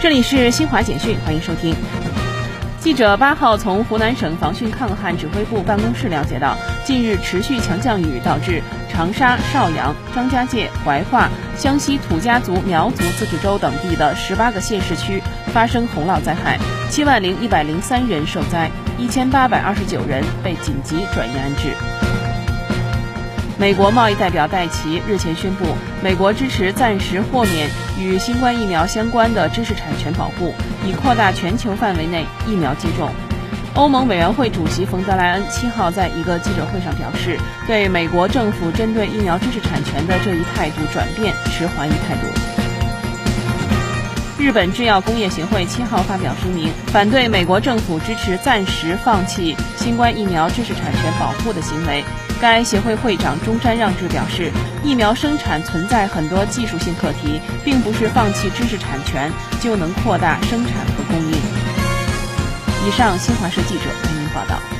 这里是新华简讯，欢迎收听。记者八号从湖南省防汛抗旱指挥部办公室了解到，近日持续强降雨导致长沙、邵阳、张家界、怀化、湘西土家族苗族自治州等地的十八个县市区发生洪涝灾害，七万零一百零三人受灾，一千八百二十九人被紧急转移安置。美国贸易代表戴奇日前宣布，美国支持暂时豁免与新冠疫苗相关的知识产权保护，以扩大全球范围内疫苗接种。欧盟委员会主席冯德莱恩七号在一个记者会上表示，对美国政府针对疫苗知识产权的这一态度转变持怀疑态度。日本制药工业协会七号发表声明，反对美国政府支持暂时放弃新冠疫苗知识产权保护的行为。该协会会长钟山让志表示，疫苗生产存在很多技术性课题，并不是放弃知识产权就能扩大生产和供应。以上，新华社记者为您报道。